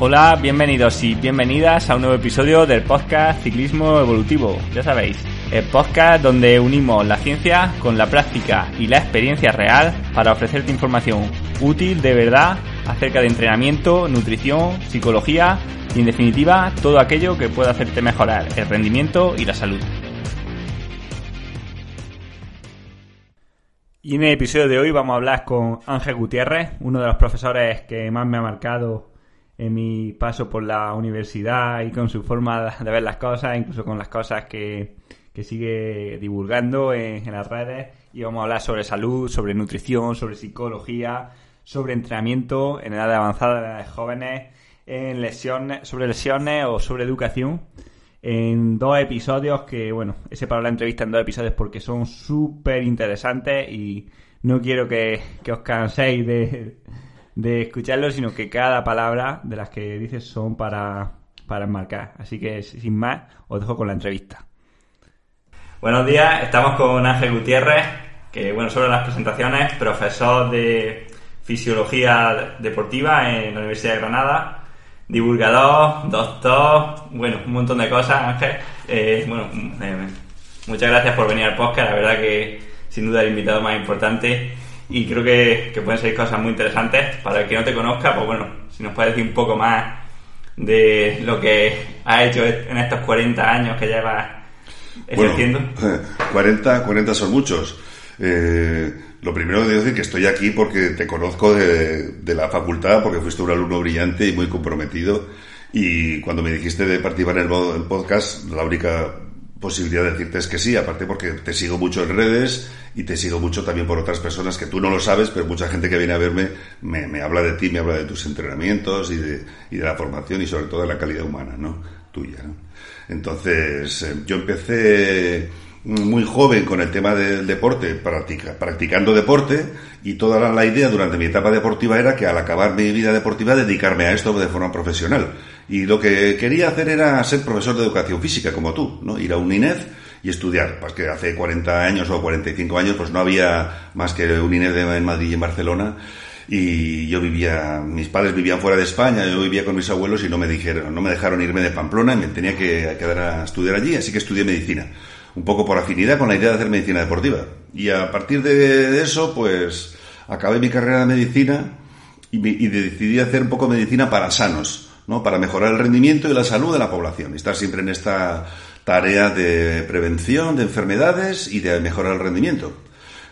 Hola, bienvenidos y bienvenidas a un nuevo episodio del podcast Ciclismo Evolutivo. Ya sabéis, el podcast donde unimos la ciencia con la práctica y la experiencia real para ofrecerte información útil de verdad acerca de entrenamiento, nutrición, psicología y en definitiva todo aquello que pueda hacerte mejorar el rendimiento y la salud. Y en el episodio de hoy vamos a hablar con Ángel Gutiérrez, uno de los profesores que más me ha marcado en mi paso por la universidad y con su forma de ver las cosas, incluso con las cosas que, sigue divulgando en, las redes. Y vamos a hablar sobre salud, sobre nutrición, sobre psicología, sobre entrenamiento en edad avanzada, en edades jóvenes, en lesiones, sobre lesiones o sobre educación. En dos episodios que, bueno, he separado la entrevista en dos episodios porque son súper interesantes y no quiero que os canséis de, de escucharlo, sino que cada palabra de las que dices son para, para enmarcar. Así que, sin más, os dejo con la entrevista. Buenos días, estamos con Ángel Gutiérrez, que, bueno, sobre las presentaciones, profesor de Fisiología Deportiva en la Universidad de Granada, divulgador, doctor, bueno, un montón de cosas, Ángel. Eh, bueno, eh, muchas gracias por venir al podcast, la verdad que sin duda el invitado más importante y creo que, pueden ser cosas muy interesantes. Para el que no te conozca, pues bueno, si nos puedes decir un poco más de lo que has hecho en estos 40 años que llevas ejerciendo. 40, 40 son muchos. Eh, lo primero que debo decir que estoy aquí porque te conozco de, de, la facultad, porque fuiste un alumno brillante y muy comprometido. Y cuando me dijiste de participar en el podcast, la única posibilidad de decirte es que sí, aparte porque te sigo mucho en redes y te sigo mucho también por otras personas que tú no lo sabes, pero mucha gente que viene a verme me, habla de ti, me habla de tus entrenamientos y de, y de la formación y sobre todo de la calidad humana, ¿no? Tuya. Entonces, eh, yo empecé muy joven con el tema del deporte, practicando deporte, y toda la, idea durante mi etapa deportiva era que al acabar mi vida deportiva dedicarme a esto de forma profesional. Y lo que quería hacer era ser profesor de educación física, como tú, ¿no? Ir a un INEF y estudiar. Pues que hace 40 años o 45 años pues no había más que un INEF en Madrid y en Barcelona y yo vivía, mis padres vivían fuera de España, yo vivía con mis abuelos y no me dijeron, no me dejaron irme de Pamplona y me tenía que quedar a estudiar allí, así que estudié medicina un poco por afinidad con la idea de hacer medicina deportiva. Y a partir de, eso, pues acabé mi carrera de medicina y, decidí hacer un poco medicina para sanos, ¿no? Para mejorar el rendimiento y la salud de la población. Estar siempre en esta tarea de prevención de enfermedades y de mejorar el rendimiento.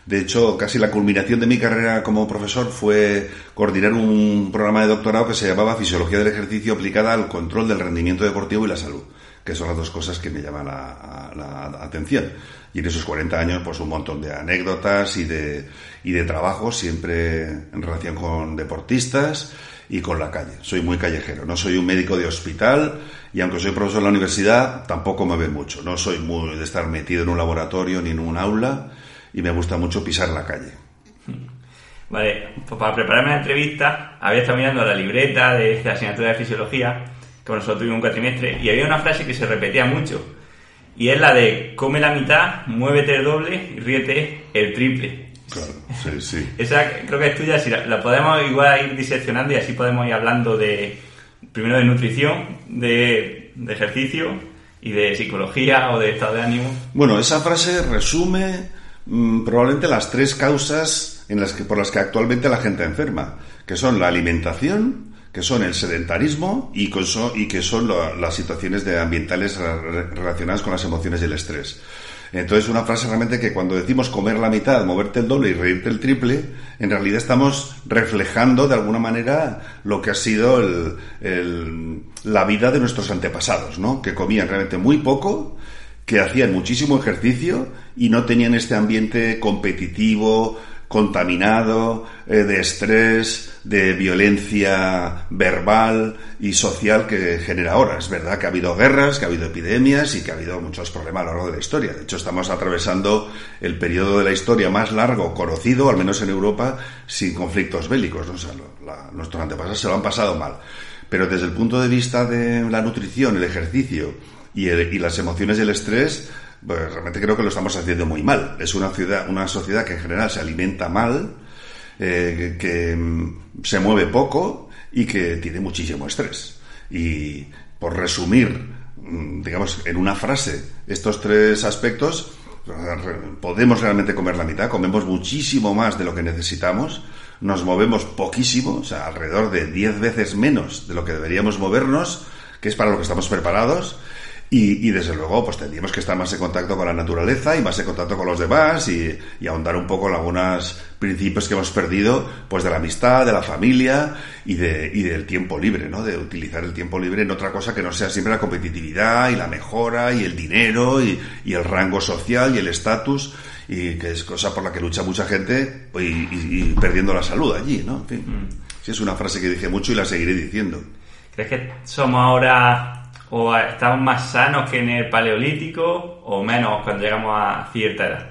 De hecho, casi la culminación de mi carrera como profesor fue coordinar un programa de doctorado que se llamaba Fisiología del Ejercicio aplicada al control del rendimiento deportivo y la salud que son las dos cosas que me llaman la, atención. Y en esos 40 años, pues un montón de anécdotas y de, y de trabajo, siempre en relación con deportistas y con la calle. Soy muy callejero, no soy un médico de hospital y aunque soy profesor en la universidad, tampoco me ven mucho. No soy muy de estar metido en un laboratorio ni en un aula y me gusta mucho pisar la calle. Vale, pues para prepararme la entrevista había estado mirando la libreta de la asignatura de fisiología que nosotros tuvimos un cuatrimestre, y había una frase que se repetía mucho, y es la de come la mitad, muévete el doble y ríete el triple. Claro, sí, sí. Esa creo que es tuya, si la, podemos igual ir diseccionando y así podemos ir hablando de, primero de nutrición, de, ejercicio y de psicología o de estado de ánimo. Bueno, esa frase resume mm, probablemente las tres causas en las que, por las que actualmente la gente enferma, que son la alimentación, que son el sedentarismo y, que son las situaciones de ambientales relacionadas con las emociones y el estrés. Entonces, una frase realmente que cuando decimos comer la mitad, moverte el doble y reírte el triple, en realidad estamos reflejando de alguna manera lo que ha sido la vida de nuestros antepasados, ¿no? Que comían realmente muy poco, que hacían muchísimo ejercicio y no tenían este ambiente competitivo, contaminado, eh, de estrés, de violencia verbal y social que genera ahora. Es verdad que ha habido guerras, que ha habido epidemias y que ha habido muchos problemas a lo largo de la historia. De hecho, estamos atravesando el periodo de la historia más largo conocido, al menos en Europa, sin conflictos bélicos. nuestros antepasados se lo han pasado mal. Pero desde el punto de vista de la nutrición, el ejercicio y, y las emociones y el estrés, pues realmente creo que lo estamos haciendo muy mal. Es una, ciudad, una sociedad que en general se alimenta mal, eh, que, mm, se mueve poco y que tiene muchísimo estrés. Y por resumir, mm, digamos, en una frase estos tres aspectos, podemos realmente comer la mitad, comemos muchísimo más de lo que necesitamos, nos movemos poquísimo, o sea, alrededor de 10 veces menos de lo que deberíamos movernos, que es para lo que estamos preparados, y, desde luego, pues tendríamos que estar más en contacto con la naturaleza y más en contacto con los demás y, ahondar un poco en algunos principios que hemos perdido, pues de la amistad, de la familia y, de, y del tiempo libre, ¿no? De utilizar el tiempo libre en otra cosa que no sea siempre la competitividad y la mejora y el dinero y, el rango social y el estatus y que es cosa por la que lucha mucha gente y, perdiendo la salud allí, ¿no? En fin, mm. sí es una frase que dije mucho y la seguiré diciendo. ¿Crees que somos ahora ¿O estamos más sanos que en el paleolítico o menos cuando llegamos a cierta edad?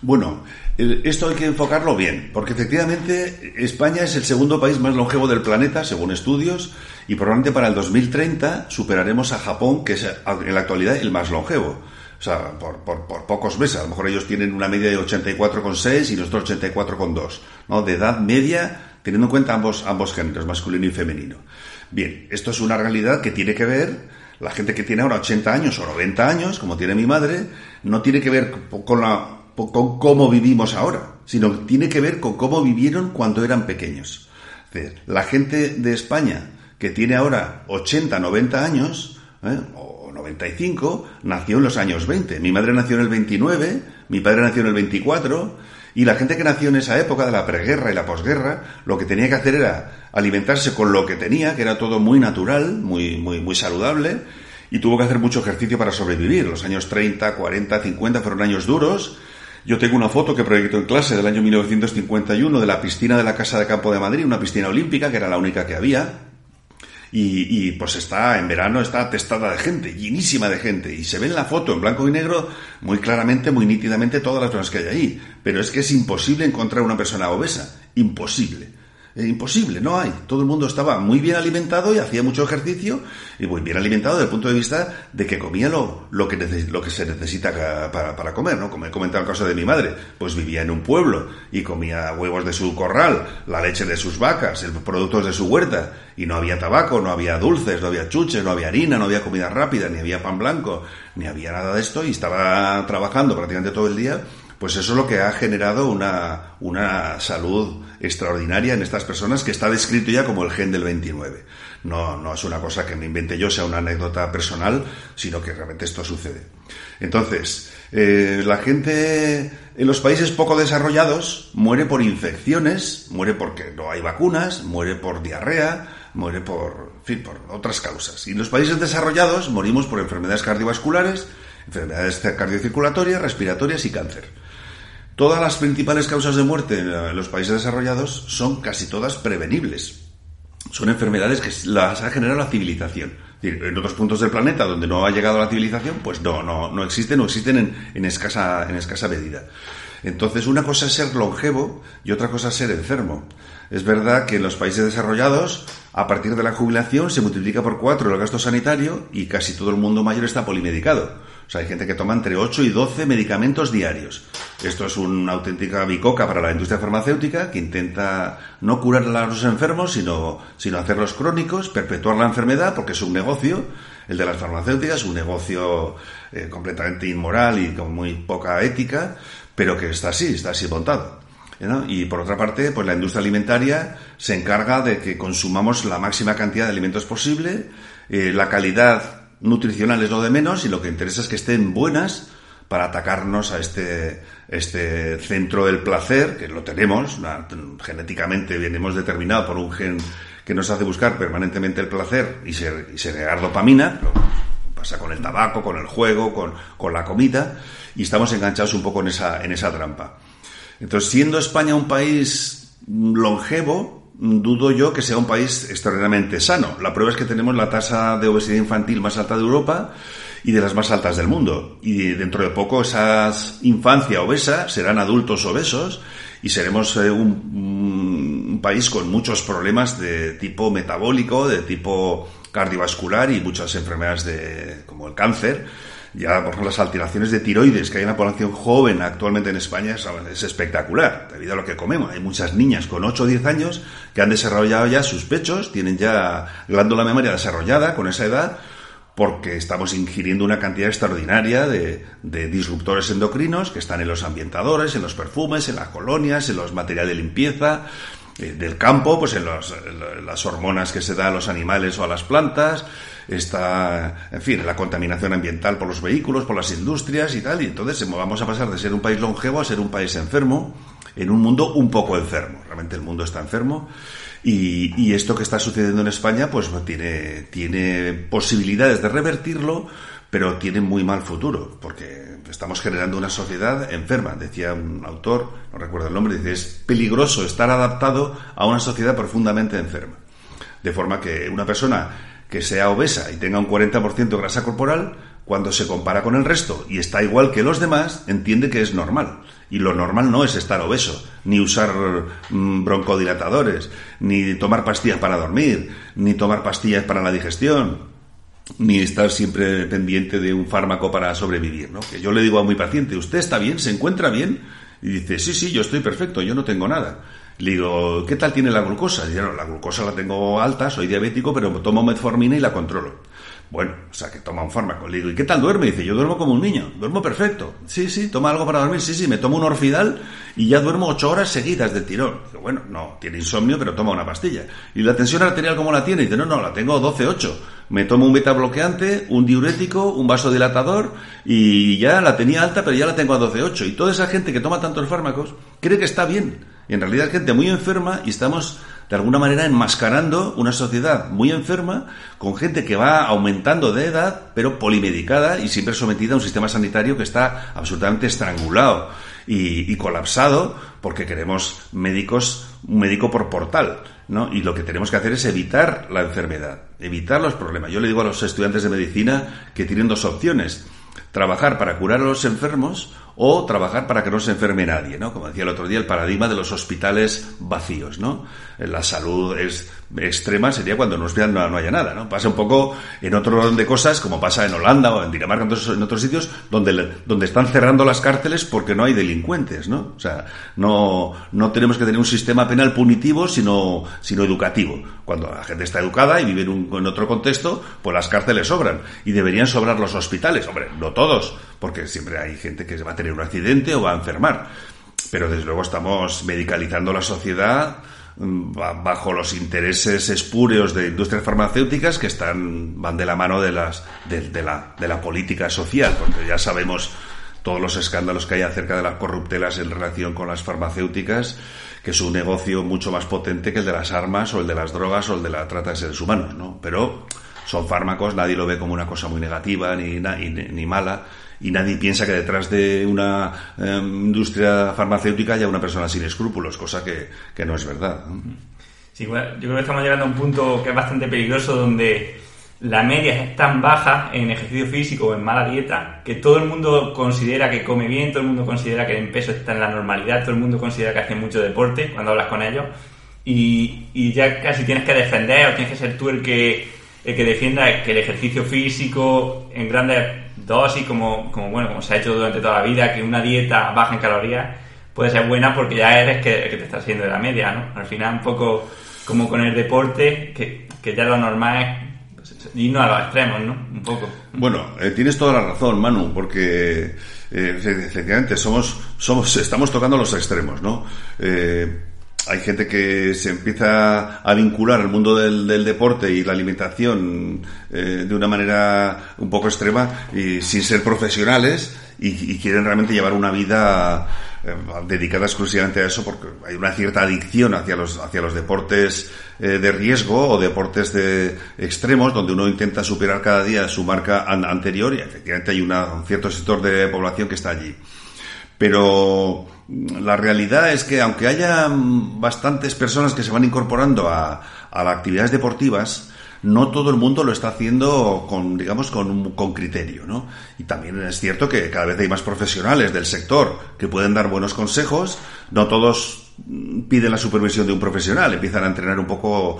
Bueno, esto hay que enfocarlo bien, porque efectivamente España es el segundo país más longevo del planeta, según estudios, y probablemente para el 2030 superaremos a Japón, que es en la actualidad el más longevo. O sea, por, pocos meses. A lo mejor ellos tienen una media de 84,6 y nosotros 84,2. ¿no? De edad media, teniendo en cuenta ambos, ambos géneros, masculino y femenino. Bien, esto es una realidad que tiene que ver la gente que tiene ahora 80 años o 90 años, como tiene mi madre, no tiene que ver con, la, con cómo vivimos ahora, sino tiene que ver con cómo vivieron cuando eran pequeños. La gente de España que tiene ahora 80, 90 años, ¿eh? o 95, nació en los años 20. Mi madre nació en el 29, mi padre nació en el 24, y la gente que nació en esa época de la preguerra y la posguerra, lo que tenía que hacer era alimentarse con lo que tenía, que era todo muy natural, muy, muy, muy saludable, y tuvo que hacer mucho ejercicio para sobrevivir. Los años 30, 40, 50 fueron años duros. Yo tengo una foto que proyecto en clase del año 1951 de la piscina de la Casa de Campo de Madrid, una piscina olímpica que era la única que había, y, pues está, en verano está atestada de gente, llenísima de gente, y se ve en la foto en blanco y negro muy claramente, muy nítidamente todas las personas que hay ahí. Pero es que es imposible encontrar una persona obesa, imposible imposible, no hay. Todo el mundo estaba muy bien alimentado y hacía mucho ejercicio y muy bien alimentado desde el punto de vista de que comía lo, lo, que, lo que se necesita para, para, comer, ¿no? Como he comentado el caso de mi madre, pues vivía en un pueblo y comía huevos de su corral, la leche de sus vacas, el productos de su huerta y no había tabaco, no había dulces, no había chuches, no había harina, no había comida rápida, ni había pan blanco, ni había nada de esto y estaba trabajando prácticamente todo el día pues eso es lo que ha generado una, una salud extraordinaria en estas personas que está descrito ya como el gen del 29. No, no es una cosa que me invente yo, sea una anécdota personal, sino que realmente esto sucede. Entonces, eh, la gente en los países poco desarrollados muere por infecciones, muere porque no hay vacunas, muere por diarrea, muere por, fin, por otras causas. Y en los países desarrollados morimos por enfermedades cardiovasculares, enfermedades cardiocirculatorias, respiratorias y cáncer. Todas las principales causas de muerte en los países desarrollados son casi todas prevenibles. Son enfermedades que las ha generado la civilización. En otros puntos del planeta donde no ha llegado la civilización, pues no, no, no existen o existen en, escasa, en escasa medida. Entonces, una cosa es ser longevo y otra cosa es ser enfermo. Es verdad que en los países desarrollados, a partir de la jubilación, se multiplica por cuatro el gasto sanitario y casi todo el mundo mayor está polimedicado. O sea, hay gente que toma entre 8 y 12 medicamentos diarios. Esto es una auténtica bicoca para la industria farmacéutica que intenta no curar a los enfermos, sino, sino hacerlos crónicos, perpetuar la enfermedad, porque es un negocio, el de las farmacéuticas, un negocio eh, completamente inmoral y con muy poca ética, pero que está así, está así montado. Y por otra parte, pues la industria alimentaria se encarga de que consumamos la máxima cantidad de alimentos posible, eh, la calidad nutricional es lo de menos y lo que interesa es que estén buenas para atacarnos a este, este centro del placer, que lo tenemos, genéticamente venimos determinado por un gen que nos hace buscar permanentemente el placer y, se, y segregar dopamina, pasa con el tabaco, con el juego, con, con la comida, y estamos enganchados un poco en esa, en esa trampa. Entonces, siendo España un país longevo, dudo yo que sea un país extraordinariamente sano. La prueba es que tenemos la tasa de obesidad infantil más alta de Europa y de las más altas del mundo. Y dentro de poco esas infancia obesa serán adultos obesos y seremos eh, un, país con muchos problemas de tipo metabólico, de tipo cardiovascular y muchas enfermedades de, como el cáncer Ya, por ejemplo, las alteraciones de tiroides que hay en la población joven actualmente en España es, espectacular, debido a lo que comemos. Hay muchas niñas con 8 o 10 años que han desarrollado ya sus pechos, tienen ya glándula memoria desarrollada con esa edad, porque estamos ingiriendo una cantidad extraordinaria de, disruptores endocrinos que están en los ambientadores, en los perfumes, en las colonias, en los materiales de limpieza, eh, del campo, pues en, las hormonas que se dan a los animales o a las plantas, está, en fin, la contaminación ambiental por los vehículos, por las industrias y tal, y entonces vamos a pasar de ser un país longevo a ser un país enfermo, en un mundo un poco enfermo. Realmente el mundo está enfermo y, esto que está sucediendo en España, pues tiene, tiene posibilidades de revertirlo, pero tiene muy mal futuro, porque estamos generando una sociedad enferma. Decía un autor, no recuerdo el nombre, dice, es peligroso estar adaptado a una sociedad profundamente enferma. De forma que una persona que sea obesa y tenga un 40% de grasa corporal, cuando se compara con el resto y está igual que los demás, entiende que es normal. Y lo normal no es estar obeso, ni usar mm, broncodilatadores, ni tomar pastillas para dormir, ni tomar pastillas para la digestión, ni estar siempre pendiente de un fármaco para sobrevivir, ¿no? Que yo le digo a mi paciente, ¿usted está bien? ¿Se encuentra bien? Y dice, sí, sí, yo estoy perfecto, yo no tengo nada. Le digo, ¿qué tal tiene la glucosa? Dice, no, la glucosa la tengo alta, soy diabético, pero tomo metformina y la controlo. Bueno, o sea, que toma un fármaco. Le digo, ¿y qué tal duerme? Dice, yo duermo como un niño, duermo perfecto. Sí, sí, toma algo para dormir. Sí, sí, me tomo un orfidal y ya duermo ocho horas seguidas del tirón. Digo, bueno, no, tiene insomnio, pero toma una pastilla. ¿Y la tensión arterial cómo la tiene? Dice, no, no, la tengo 12-8. Me tomo un beta bloqueante, un diurético, un vasodilatador y ya la tenía alta, pero ya la tengo a 12-8. Y toda esa gente que toma tantos fármacos cree que está bien. Y en realidad gente muy enferma y estamos de alguna manera enmascarando una sociedad muy enferma con gente que va aumentando de edad, pero polimedicada y siempre sometida a un sistema sanitario que está absolutamente estrangulado y, colapsado porque queremos médicos, un médico por portal. ¿no? Y lo que tenemos que hacer es evitar la enfermedad, evitar los problemas. Yo le digo a los estudiantes de medicina que tienen dos opciones trabajar para curar a los enfermos o trabajar para que no se enferme nadie, ¿no? Como decía el otro día, el paradigma de los hospitales vacíos, ¿no? La salud es extrema sería cuando en un no, haya nada, ¿no? Pasa un poco en otro orden de cosas, como pasa en Holanda o en Dinamarca, en otros, sitios, donde, donde están cerrando las cárceles porque no hay delincuentes, ¿no? O sea, no, no tenemos que tener un sistema penal punitivo, sino, sino educativo. Cuando la gente está educada y vive en, un, en otro contexto, pues las cárceles sobran. Y deberían sobrar los hospitales. Hombre, no todos, porque siempre hay gente que va a tener un accidente o va a enfermar. Pero desde luego estamos medicalizando la sociedad mm, bajo los intereses espúreos de industrias farmacéuticas que están van de la mano de las de, la, de la política social porque ya sabemos todos los escándalos que hay acerca de las corruptelas en relación con las farmacéuticas que es un negocio mucho más potente que el de las armas o el de las drogas o el de la trata de seres humanos no pero son fármacos nadie lo ve como una cosa muy negativa ni, ni, ni mala y nadie piensa que detrás de una em, industria farmacéutica haya una persona sin escrúpulos, cosa que, no es verdad. Sí, yo creo que estamos llegando a un punto que es bastante peligroso donde la media es tan baja en ejercicio físico o en mala dieta que todo el mundo considera que come bien, todo el mundo considera que el peso está en la normalidad, todo el mundo considera que hace mucho deporte cuando hablas con ellos y, y ya casi tienes que defender o tienes que ser tú el que, el que defienda que el ejercicio físico en grandes dosis, como, como, bueno, como se ha hecho durante toda la vida, que una dieta baja en calorías puede ser buena porque ya eres que, que te estás haciendo de la media, ¿no? Al final un poco como con el deporte, que, que ya lo normal es pues, irnos a los extremos, ¿no? Un poco. Bueno, eh, tienes toda la razón, Manu, porque eh, efectivamente somos, somos, estamos tocando los extremos, ¿no? Eh, hay gente que se empieza a vincular al mundo del, deporte y la alimentación eh, de una manera un poco extrema y sin ser profesionales y, quieren realmente llevar una vida eh, dedicada exclusivamente a eso porque hay una cierta adicción hacia los hacia los deportes eh, de riesgo o deportes de extremos donde uno intenta superar cada día su marca anterior y efectivamente hay un cierto sector de población que está allí. Pero la realidad es que aunque haya bastantes personas que se van incorporando a, a las actividades deportivas, no todo el mundo lo está haciendo con, digamos, con, con criterio, ¿no? Y también es cierto que cada vez hay más profesionales del sector que pueden dar buenos consejos, no todos piden la supervisión de un profesional, empiezan a entrenar un poco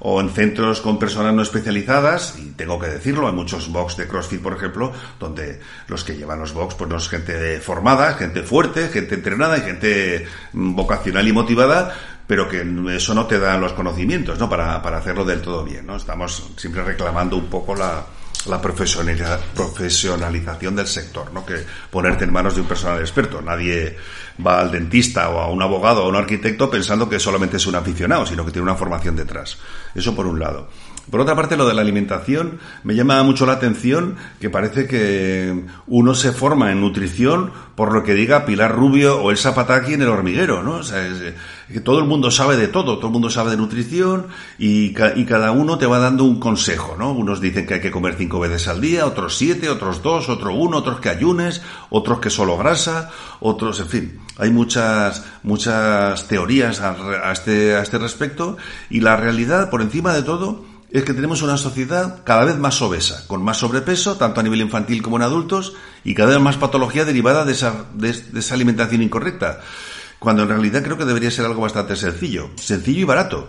o en centros con personas no especializadas, y tengo que decirlo, hay muchos box de CrossFit, por ejemplo, donde los que llevan los box pues no es gente formada, gente fuerte, gente entrenada y gente vocacional y motivada, pero que eso no te da los conocimientos, ¿no? Para, para hacerlo del todo bien, ¿no? Estamos siempre reclamando un poco la, la profesionalización del sector, ¿no? Que ponerte en manos de un personal experto. Nadie va al dentista o a un abogado o a un arquitecto pensando que solamente es un aficionado, sino que tiene una formación detrás. Eso por un lado. Por otra parte, lo de la alimentación me llama mucho la atención que parece que uno se forma en nutrición por lo que diga Pilar Rubio o el Zapataki en el hormiguero, ¿no? O sea, que todo el mundo sabe de todo, todo el mundo sabe de nutrición y, y, cada uno te va dando un consejo, ¿no? Unos dicen que hay que comer cinco veces al día, otros siete, otros dos, otro uno, otros que ayunes, otros que solo grasa, otros, en fin, hay muchas, muchas teorías a, a este, a este respecto y la realidad, por encima de todo, es que tenemos una sociedad cada vez más obesa, con más sobrepeso, tanto a nivel infantil como en adultos, y cada vez más patología derivada de esa, de, esa alimentación incorrecta. Cuando en realidad creo que debería ser algo bastante sencillo, sencillo y barato.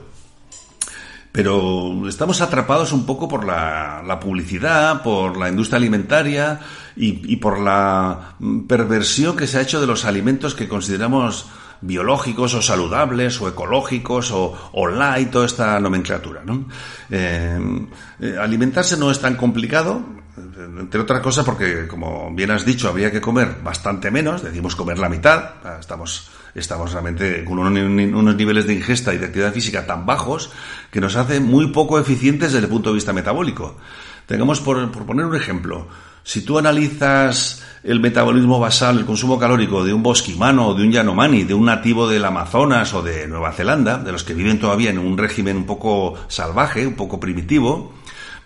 Pero estamos atrapados un poco por la, publicidad, por la industria alimentaria y, y por la perversión que se ha hecho de los alimentos que consideramos biológicos o saludables o ecológicos o, o light, toda esta nomenclatura. ¿no? Eh, eh, alimentarse no es tan complicado, entre otras cosas porque, como bien has dicho, habría que comer bastante menos, decimos comer la mitad, estamos, estamos realmente con unos niveles de ingesta y de actividad física tan bajos que nos hace muy poco eficientes desde el punto de vista metabólico. Tengamos, por, por poner un ejemplo, si tú analizas el metabolismo basal, el consumo calórico de un bosquimano o de un yanomani, de un nativo del Amazonas o de Nueva Zelanda, de los que viven todavía en un régimen un poco salvaje, un poco primitivo,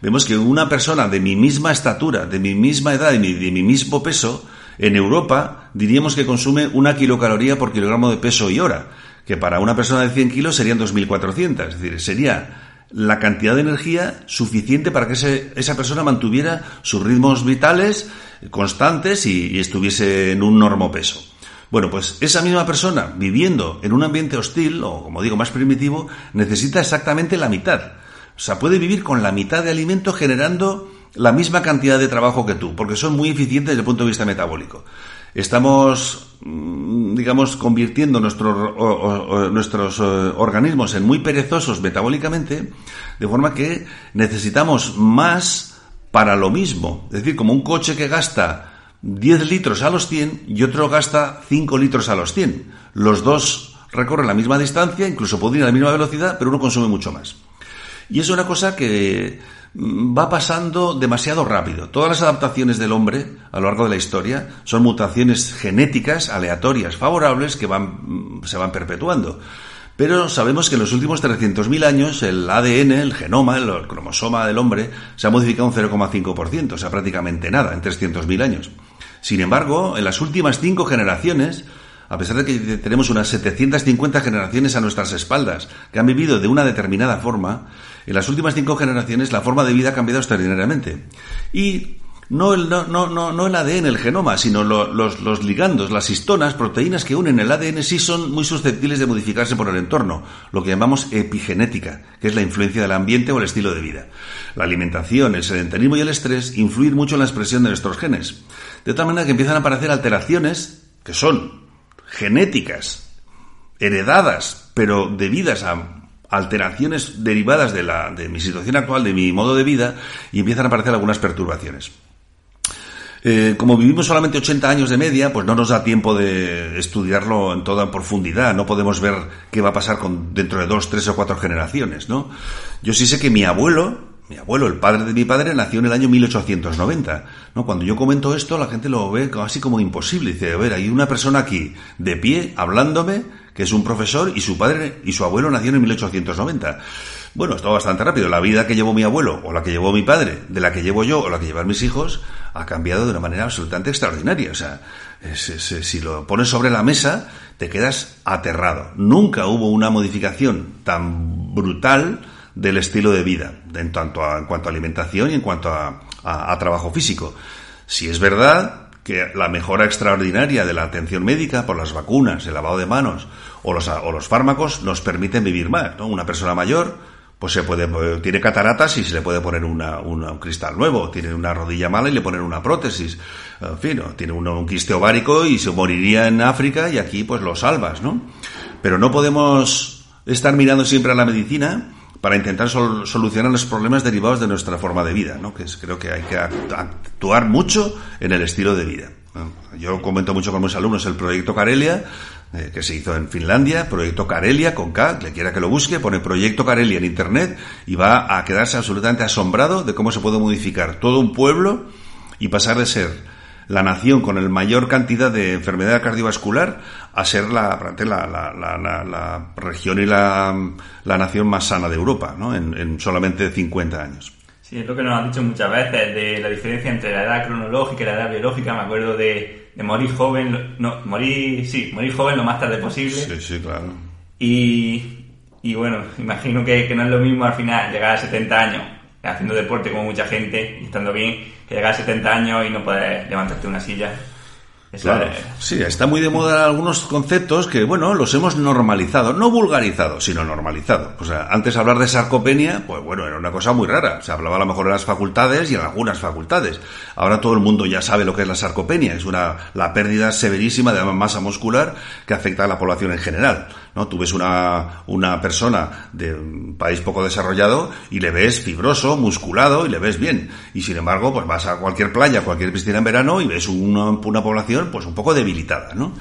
vemos que una persona de mi misma estatura, de mi misma edad y de mi mismo peso, en Europa diríamos que consume una kilocaloría por kilogramo de peso y hora, que para una persona de 100 kilos serían 2.400, es decir, sería la cantidad de energía suficiente para que esa persona mantuviera sus ritmos vitales constantes y, estuviese en un normo peso. Bueno, pues esa misma persona viviendo en un ambiente hostil, o como digo, más primitivo, necesita exactamente la mitad. O sea, puede vivir con la mitad de alimento generando la misma cantidad de trabajo que tú, porque son muy eficientes desde el punto de vista metabólico. Estamos Mm, digamos, convirtiendo nuestros eh, organismos en muy perezosos metabólicamente, de forma que necesitamos más para lo mismo. Es decir, como un coche que gasta 10 litros a los 100 y otro gasta 5 litros a los 100. Los dos recorren la misma distancia, incluso pueden ir a la misma velocidad, pero uno consume mucho más. Y es una cosa que Mm, va pasando demasiado rápido. Todas las adaptaciones del hombre a lo largo de la historia son mutaciones genéticas aleatorias favorables que van, mm, se van perpetuando. Pero sabemos que en los últimos 300.000 años el ADN, el genoma, el cromosoma del hombre, se ha modificado un 0,5%, o sea, prácticamente nada en 300.000 años. Sin embargo, en las últimas cinco generaciones, a pesar de que tenemos unas 750 generaciones a nuestras espaldas que han vivido de una determinada forma, en las últimas cinco generaciones la forma de vida ha cambiado extraordinariamente. Y no el, no, no, no el ADN, el genoma, sino los, los, ligandos, las histonas, proteínas que unen el ADN sí son muy susceptibles de modificarse por el entorno, lo que llamamos epigenética, que es la influencia del ambiente o el estilo de vida. La alimentación, el sedentarismo y el estrés influyen mucho en la expresión de nuestros genes, de tal manera que empiezan a aparecer alteraciones que son genéticas, heredadas, pero debidas a alteraciones derivadas de, la, de mi situación actual, de mi modo de vida, y empiezan a aparecer algunas perturbaciones. Eh, como vivimos solamente 80 años de media, pues no nos da tiempo de estudiarlo en toda profundidad. No podemos ver qué va a pasar con, dentro de dos, tres o cuatro generaciones, ¿no? Yo sí sé que mi abuelo, mi abuelo, el padre de mi padre, nació en el año 1890. ¿no? Cuando yo comento esto, la gente lo ve casi como imposible. Dice, a ver, hay una persona aquí de pie hablándome que es un profesor y su padre y su abuelo nacieron en 1890. Bueno, esto bastante rápido. La vida que llevó mi abuelo, o la que llevó mi padre, de la que llevo yo, o la que llevan mis hijos, ha cambiado de una manera absolutamente extraordinaria. O sea, si lo pones sobre la mesa, te quedas aterrado. Nunca hubo una modificación tan brutal del estilo de vida, en, tanto en cuanto a alimentación y en cuanto a trabajo físico. Si es verdad que la mejora extraordinaria de la atención médica por las vacunas, el lavado de manos o los, o los fármacos nos permiten vivir más. ¿no? Una persona mayor pues se puede eh, tiene cataratas y se le puede poner una, un cristal nuevo, tiene una rodilla mala y le ponen una prótesis, en fin, tiene un quiste ovárico y se moriría en África y aquí pues lo salvas, ¿no? Pero no podemos estar mirando siempre a la medicina para intentar solucionar los problemas derivados de nuestra forma de vida, ¿no? Que creo que hay que actuar mucho en el estilo de vida. Yo comento mucho con mis alumnos el proyecto Carelia, eh, que se hizo en Finlandia, proyecto Carelia con K, le quiera que lo busque, pone proyecto Carelia en internet y va a quedarse absolutamente asombrado de cómo se puede modificar todo un pueblo y pasar de ser la nación con el mayor cantidad de enfermedad cardiovascular a ser la, la, la, la región y la, nación más sana de Europa, ¿no? En, en solamente 50 años. Sí, es lo que nos han dicho muchas veces de la diferencia entre la edad cronológica y la edad biológica. Me acuerdo de de morir joven, no, morir, sí, morir joven lo más tarde posible. Sí, sí, claro. Y, y bueno, imagino que, que, no es lo mismo al final llegar a 70 años haciendo deporte como mucha gente y estando bien, que llegar a 70 años y no poder levantarte una silla. Claro. Sí, está muy de moda algunos conceptos que, bueno, los hemos normalizado, no vulgarizado, sino normalizado. O sea, antes hablar de sarcopenia, pues bueno, era una cosa muy rara. Se hablaba a lo mejor en las facultades y en algunas facultades. Ahora todo el mundo ya sabe lo que es la sarcopenia. Es una, la pérdida severísima de masa muscular que afecta a la población en general. ¿No? Tú ves una, una persona de un país poco desarrollado y le ves fibroso, musculado y le ves bien. Y sin embargo, pues vas a cualquier playa, cualquier piscina en verano y ves una, una población pues un poco debilitada, ¿no?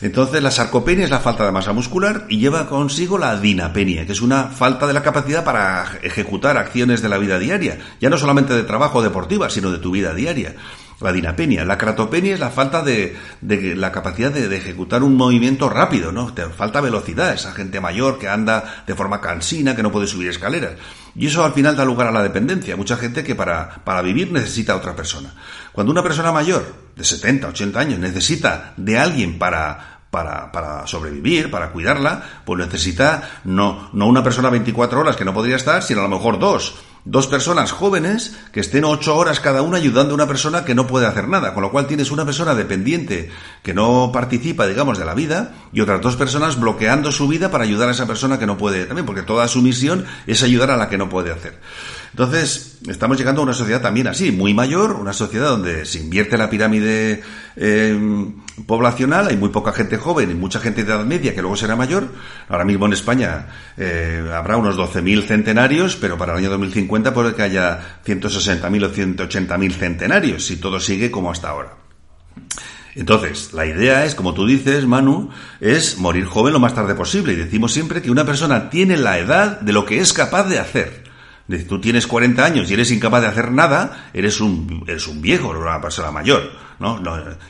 Entonces la sarcopenia es la falta de masa muscular y lleva consigo la dinapenia, que es una falta de la capacidad para ejecutar acciones de la vida diaria, ya no solamente de trabajo deportiva, sino de tu vida diaria la dinapenia. La cratopenia es la falta de, de la capacidad de, ejecutar un movimiento rápido, ¿no? Te falta velocidad, esa gente mayor que anda de forma cansina, que no puede subir escaleras. Y eso al final da lugar a la dependencia. Mucha gente que para, para vivir necesita a otra persona. Cuando una persona mayor, de 70, 80 años, necesita de alguien para, para, para, sobrevivir, para cuidarla, pues necesita no, no una persona 24 horas que no podría estar, sino a lo mejor dos dos personas jóvenes que estén ocho horas cada una ayudando a una persona que no puede hacer nada, con lo cual tienes una persona dependiente que no participa, digamos, de la vida y otras dos personas bloqueando su vida para ayudar a esa persona que no puede también, porque toda su misión es ayudar a la que no puede hacer. Entonces, estamos llegando a una sociedad también así, muy mayor, una sociedad donde se invierte la pirámide eh, poblacional, hay muy poca gente joven y mucha gente de edad media que luego será mayor. Ahora mismo en España eh, habrá unos 12.000 centenarios, pero para el año 2050 puede que haya 160.000 o 180.000 centenarios, si todo sigue como hasta ahora. Entonces, la idea es, como tú dices, Manu, es morir joven lo más tarde posible. Y decimos siempre que una persona tiene la edad de lo que es capaz de hacer tú tienes 40 años y eres incapaz de hacer nada, eres un, eres un viejo, una persona mayor. ¿No?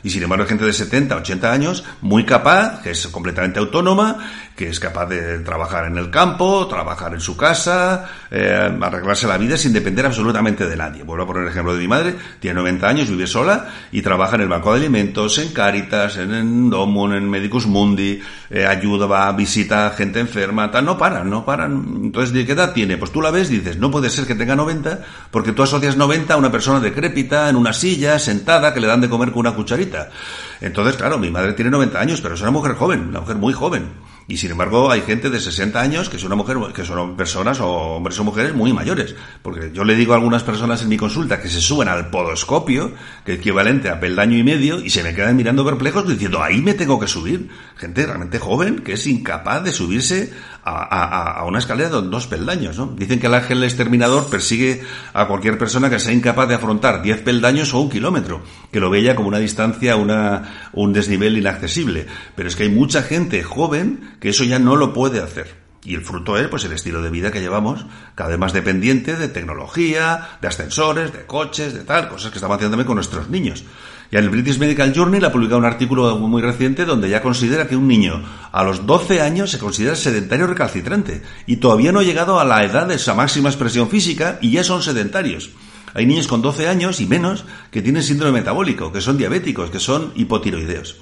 Y sin embargo hay gente de 70, 80 años muy capaz, que es completamente autónoma, que es capaz de trabajar en el campo, trabajar en su casa, eh, arreglarse la vida sin depender absolutamente de nadie. Vuelvo a poner el ejemplo de mi madre, tiene 90 años, vive sola y trabaja en el banco de alimentos, en Caritas, en, en Domun, en Medicus Mundi, eh, ayuda, va, visita gente enferma, tal, no paran, no paran. Entonces, ¿de qué edad tiene? Pues tú la ves y dices, no puede ser que tenga 90, porque tú asocias 90 a una persona decrépita, en una silla, sentada, que le dan de comer con una cucharita. Entonces, claro, mi madre tiene 90 años, pero es una mujer joven, una mujer muy joven. Y sin embargo, hay gente de 60 años que son, una mujer, que son personas o hombres o mujeres muy mayores. Porque yo le digo a algunas personas en mi consulta que se suben al podoscopio, que es equivalente a peldaño y medio, y se me quedan mirando perplejos diciendo, ahí me tengo que subir. Gente realmente joven que es incapaz de subirse a, una escalera de dos peldaños. ¿no? Dicen que el ángel exterminador persigue a cualquier persona que sea incapaz de afrontar 10 peldaños o un kilómetro, que lo veía como una distancia, una, un desnivel inaccesible. Pero es que hay mucha gente joven que eso ya no lo puede hacer. Y el fruto es pues el estilo de vida que llevamos, cada vez más dependiente de tecnología, de ascensores, de coches, de tal, cosas que estamos haciendo también con nuestros niños. Y en el British Medical Journal ha publicado un artículo muy reciente donde ya considera que un niño a los 12 años se considera sedentario recalcitrante y todavía no ha llegado a la edad de esa máxima expresión física y ya son sedentarios. Hay niños con 12 años y menos que tienen síndrome metabólico, que son diabéticos, que son hipotiroideos.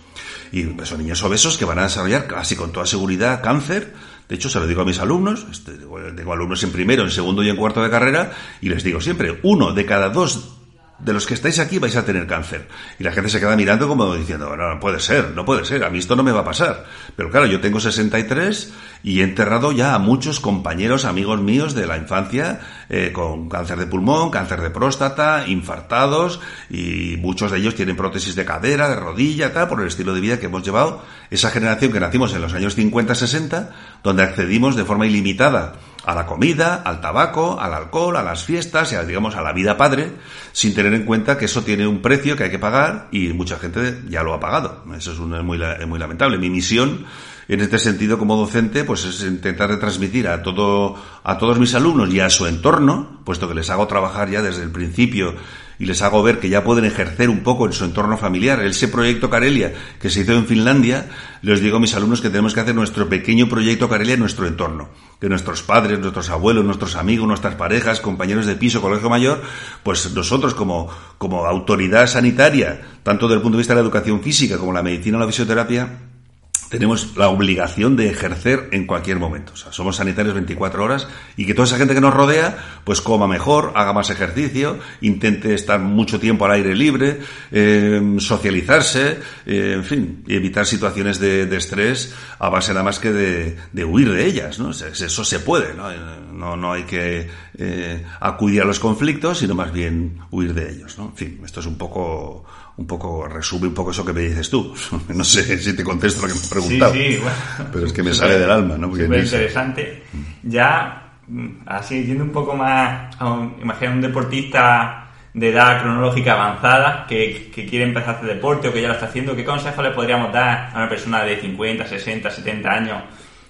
Y son niños obesos que van a desarrollar casi con toda seguridad cáncer. De hecho, se lo digo a mis alumnos, este, tengo alumnos en primero, en segundo y en cuarto de carrera, y les digo siempre, uno de cada dos de los que estáis aquí vais a tener cáncer. Y la gente se queda mirando como diciendo, no, no puede ser, no puede ser, a mí esto no me va a pasar. Pero claro, yo tengo 63 y he enterrado ya a muchos compañeros, amigos míos de la infancia eh, con cáncer de pulmón, cáncer de próstata, infartados y muchos de ellos tienen prótesis de cadera, de rodilla, tal, por el estilo de vida que hemos llevado. Esa generación que nacimos en los años 50-60, donde accedimos de forma ilimitada a la comida, al tabaco, al alcohol, a las fiestas y a, digamos a la vida padre, sin tener en cuenta que eso tiene un precio que hay que pagar y mucha gente ya lo ha pagado. Eso es, muy, lamentable. Mi misión en este sentido como docente pues es intentar transmitir a todo a todos mis alumnos y a su entorno, puesto que les hago trabajar ya desde el principio y les hago ver que ya pueden ejercer un poco en su entorno familiar. Ese proyecto Carelia que se hizo en Finlandia, les digo a mis alumnos que tenemos que hacer nuestro pequeño proyecto Carelia en nuestro entorno. Que nuestros padres, nuestros abuelos, nuestros amigos, nuestras parejas, compañeros de piso, colegio mayor, pues nosotros como, como autoridad sanitaria, tanto desde el punto de vista de la educación física como la medicina o la fisioterapia, tenemos la obligación de ejercer en cualquier momento. Somos sanitarios 24 horas y que toda esa gente que nos rodea, pues coma mejor, haga más ejercicio, intente estar mucho tiempo al aire libre, eh, socializarse, eh, en fin, evitar situaciones de, estrés a base nada más que de, huir de ellas, ¿no? Eso se puede, ¿no? No, no hay que eh, acudir a los conflictos, sino más bien huir de ellos, ¿no? En fin, esto es un poco un poco, resume un poco eso que me dices tú. No sé si te contesto lo que me preguntado. Sí, sí, bueno, pero es que me sale del alma, ¿no? Muy interesante. Ya, mm, así, yendo un poco más, imagina un deportista de edad cronológica avanzada que, que, quiere empezar a hacer deporte o que ya lo está haciendo, ¿qué consejo le podríamos dar a una persona de 50, 60, 70 años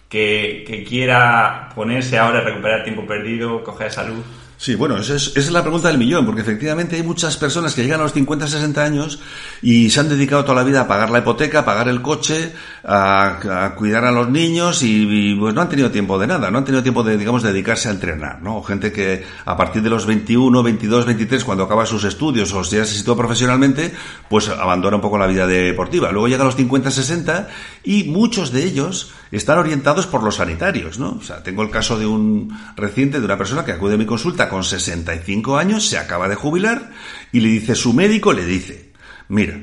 que, que quiera ponerse ahora a recuperar tiempo perdido, coger salud? Sí, bueno, esa es, esa es, la pregunta del millón, porque efectivamente hay muchas personas que llegan a los 50, 60 años y se han dedicado toda la vida a pagar la hipoteca, a pagar el coche, a, cuidar a los niños y, pues no han tenido tiempo de nada, no han tenido tiempo de, digamos, dedicarse a entrenar, ¿no? gente que a partir de los 21, 22, 23, cuando acaba sus estudios o ya se sitúa profesionalmente, pues abandona un poco la vida deportiva. Luego llega a los 50, 60 y muchos de ellos están orientados por los sanitarios, ¿no? O sea, tengo el caso de un reciente de una persona que acude a mi consulta con 65 años, se acaba de jubilar y le dice su médico le dice, "Mira,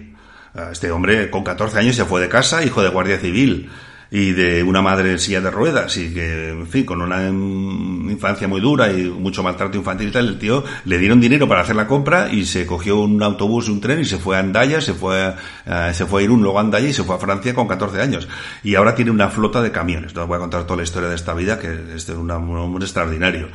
este hombre con 14 años se fue de casa, hijo de guardia civil, y de una madre en silla de ruedas y que, en fin, con una infancia muy dura y mucho maltrato infantil y tal, el tío le dieron dinero para hacer la compra y se cogió un autobús y un tren y se fue a Andaya, se fue a, se fue a Irún, luego a Andaya y se fue a Francia con 14 años. Y ahora tiene una flota de camiones. No voy a contar toda la historia de esta vida, que es un hombre extraordinario.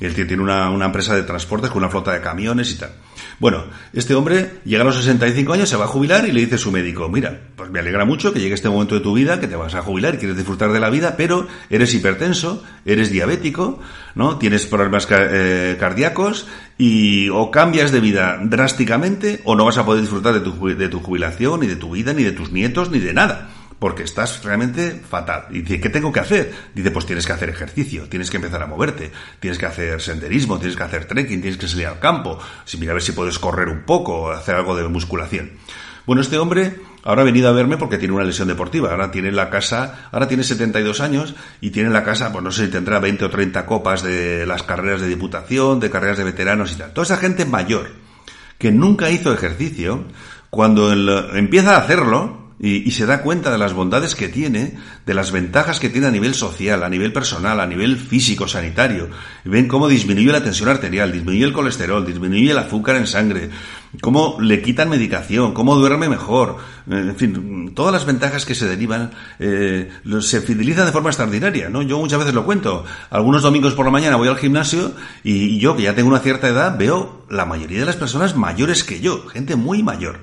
El tío tiene una, una empresa de transportes con una flota de camiones y tal. Bueno, este hombre llega a los 65 años, se va a jubilar y le dice a su médico, mira, pues me alegra mucho que llegue este momento de tu vida, que te vas a jubilar y quieres disfrutar de la vida, pero eres hipertenso, eres diabético, ¿no? Tienes problemas eh, cardíacos y o cambias de vida drásticamente o no vas a poder disfrutar de tu, de tu jubilación, ni de tu vida, ni de tus nietos, ni de nada porque estás realmente fatal. Y dice, ¿qué tengo que hacer? Dice, pues tienes que hacer ejercicio, tienes que empezar a moverte, tienes que hacer senderismo, tienes que hacer trekking, tienes que salir al campo, si mira a ver si puedes correr un poco, hacer algo de musculación. Bueno, este hombre ahora ha venido a verme porque tiene una lesión deportiva. Ahora tiene la casa, ahora tiene 72 años y tiene la casa, pues no sé si tendrá 20 o 30 copas de las carreras de diputación, de carreras de veteranos y tal. Toda esa gente mayor que nunca hizo ejercicio, cuando empieza a hacerlo, y, se da cuenta de las bondades que tiene, de las ventajas que tiene a nivel social, a nivel personal, a nivel físico, sanitario. ven cómo disminuye la tensión arterial, disminuye el colesterol, disminuye el azúcar en sangre, cómo le quitan medicación, cómo duerme mejor, en fin, todas las ventajas que se derivan, eh, se fideliza de forma extraordinaria, ¿no? Yo muchas veces lo cuento. Algunos domingos por la mañana voy al gimnasio y yo, que ya tengo una cierta edad, veo la mayoría de las personas mayores que yo, gente muy mayor.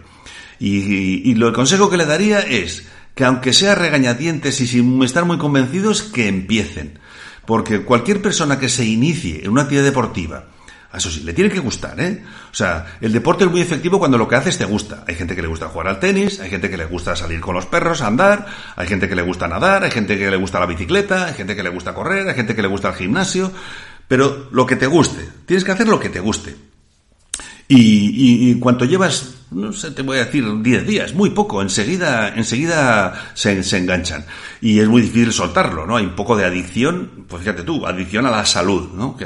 Y, lo, el consejo que le daría es que aunque sea regañadientes y sin estar muy convencidos, que empiecen. Porque cualquier persona que se inicie en una actividad deportiva, eso sí, le tiene que gustar, ¿eh? O sea, el deporte es muy efectivo cuando lo que haces te gusta. Hay gente que le gusta jugar al tenis, hay gente que le gusta salir con los perros, andar, hay gente que le gusta nadar, hay gente que le gusta la bicicleta, hay gente que le gusta correr, hay gente que le gusta el gimnasio, pero lo que te guste, tienes que hacer lo que te guste. Y, y, cuanto llevas, no sé, te voy a decir 10 días, muy poco, enseguida, enseguida se, se, enganchan. Y es muy difícil soltarlo, ¿no? Hay un poco de adicción, pues fíjate tú, adicción a la salud, ¿no? Que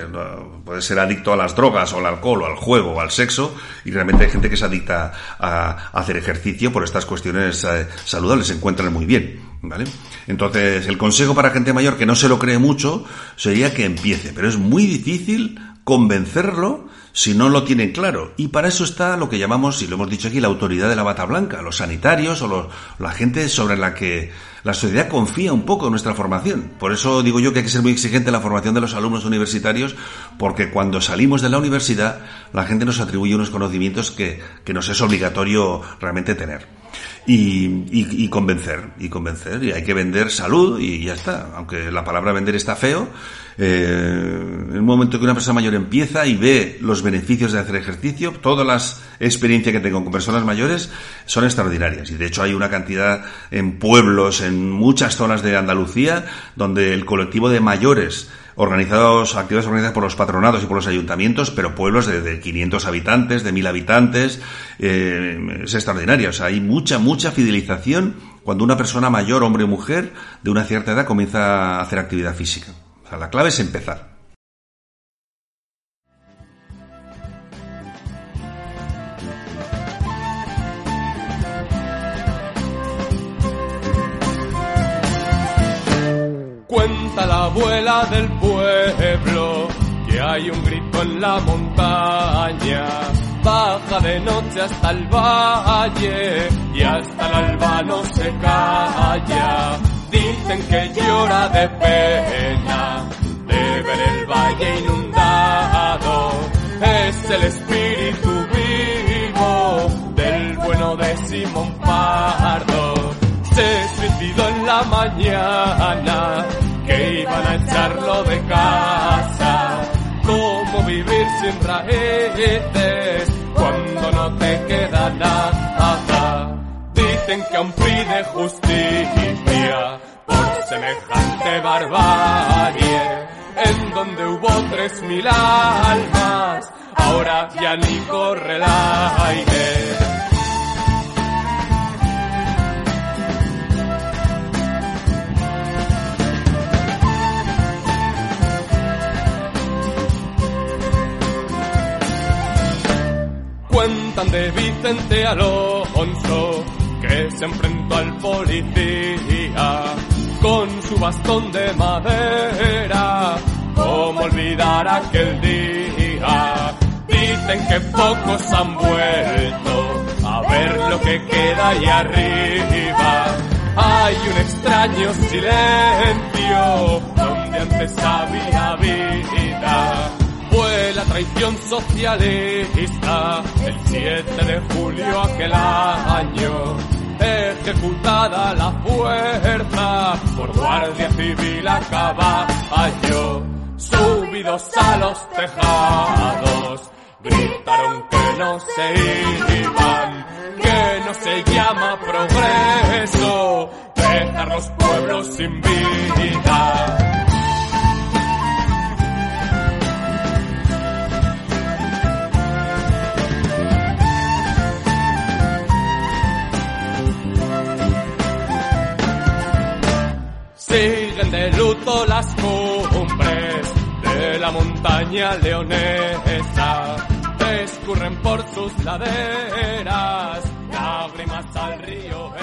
puede ser adicto a las drogas o al alcohol o al juego o al sexo, y realmente hay gente que se adicta a, hacer ejercicio por estas cuestiones eh, saludables, se encuentran muy bien, ¿vale? Entonces, el consejo para gente mayor que no se lo cree mucho sería que empiece, pero es muy difícil convencerlo si no lo tienen claro. Y para eso está lo que llamamos, y lo hemos dicho aquí, la autoridad de la bata blanca, los sanitarios o la gente sobre la que la sociedad confía un poco en nuestra formación. Por eso digo yo que hay que ser muy exigente en la formación de los alumnos universitarios, porque cuando salimos de la universidad, la gente nos atribuye unos conocimientos que, que nos es obligatorio realmente tener y, y, convencer, y convencer, y hay que vender salud y ya está. Aunque la palabra vender está feo, eh, en un momento que una persona mayor empieza y ve los beneficios de hacer ejercicio, todas las experiencias que tengo con personas mayores son extraordinarias. Y de hecho hay una cantidad en pueblos, en muchas zonas de Andalucía, donde el colectivo de mayores organizados, actividades organizadas por los patronados y por los ayuntamientos, pero pueblos de, 500 habitantes, de 1000 habitantes, eh, es extraordinario. O sea, hay mucha, mucha fidelización cuando una persona mayor, hombre o mujer, de una cierta edad comienza a hacer actividad física. O sea, la clave es empezar. Cuenta la abuela del pueblo que hay un grito en la montaña. Baja de noche hasta el valle y hasta el alba no se calla. Dicen que llora de pena de ver el valle inundado. Es el espíritu vivo del bueno de Simón Pardo. Se suicidó en la mañana que iban a echarlo de casa. ¿Cómo vivir sin raíces cuando no te queda nada? Dicen que aún pide justicia por semejante barbarie. En donde hubo tres mil almas, ahora ya ni corre el aire. Cuentan de Vicente Alonso que se enfrentó al policía con su bastón de madera. ¿Cómo olvidar aquel día? Dicen que pocos han vuelto a ver lo que queda ahí arriba. Hay un extraño silencio donde antes había vida traición socialista el 7 de julio aquel año. Ejecutada la fuerza por guardia civil a caballo, subidos a los tejados, gritaron que no se iban, que no se llama progreso, dejar los pueblos sin vida. las cumbres de la montaña leonesa. Escurren por sus laderas lágrimas al río.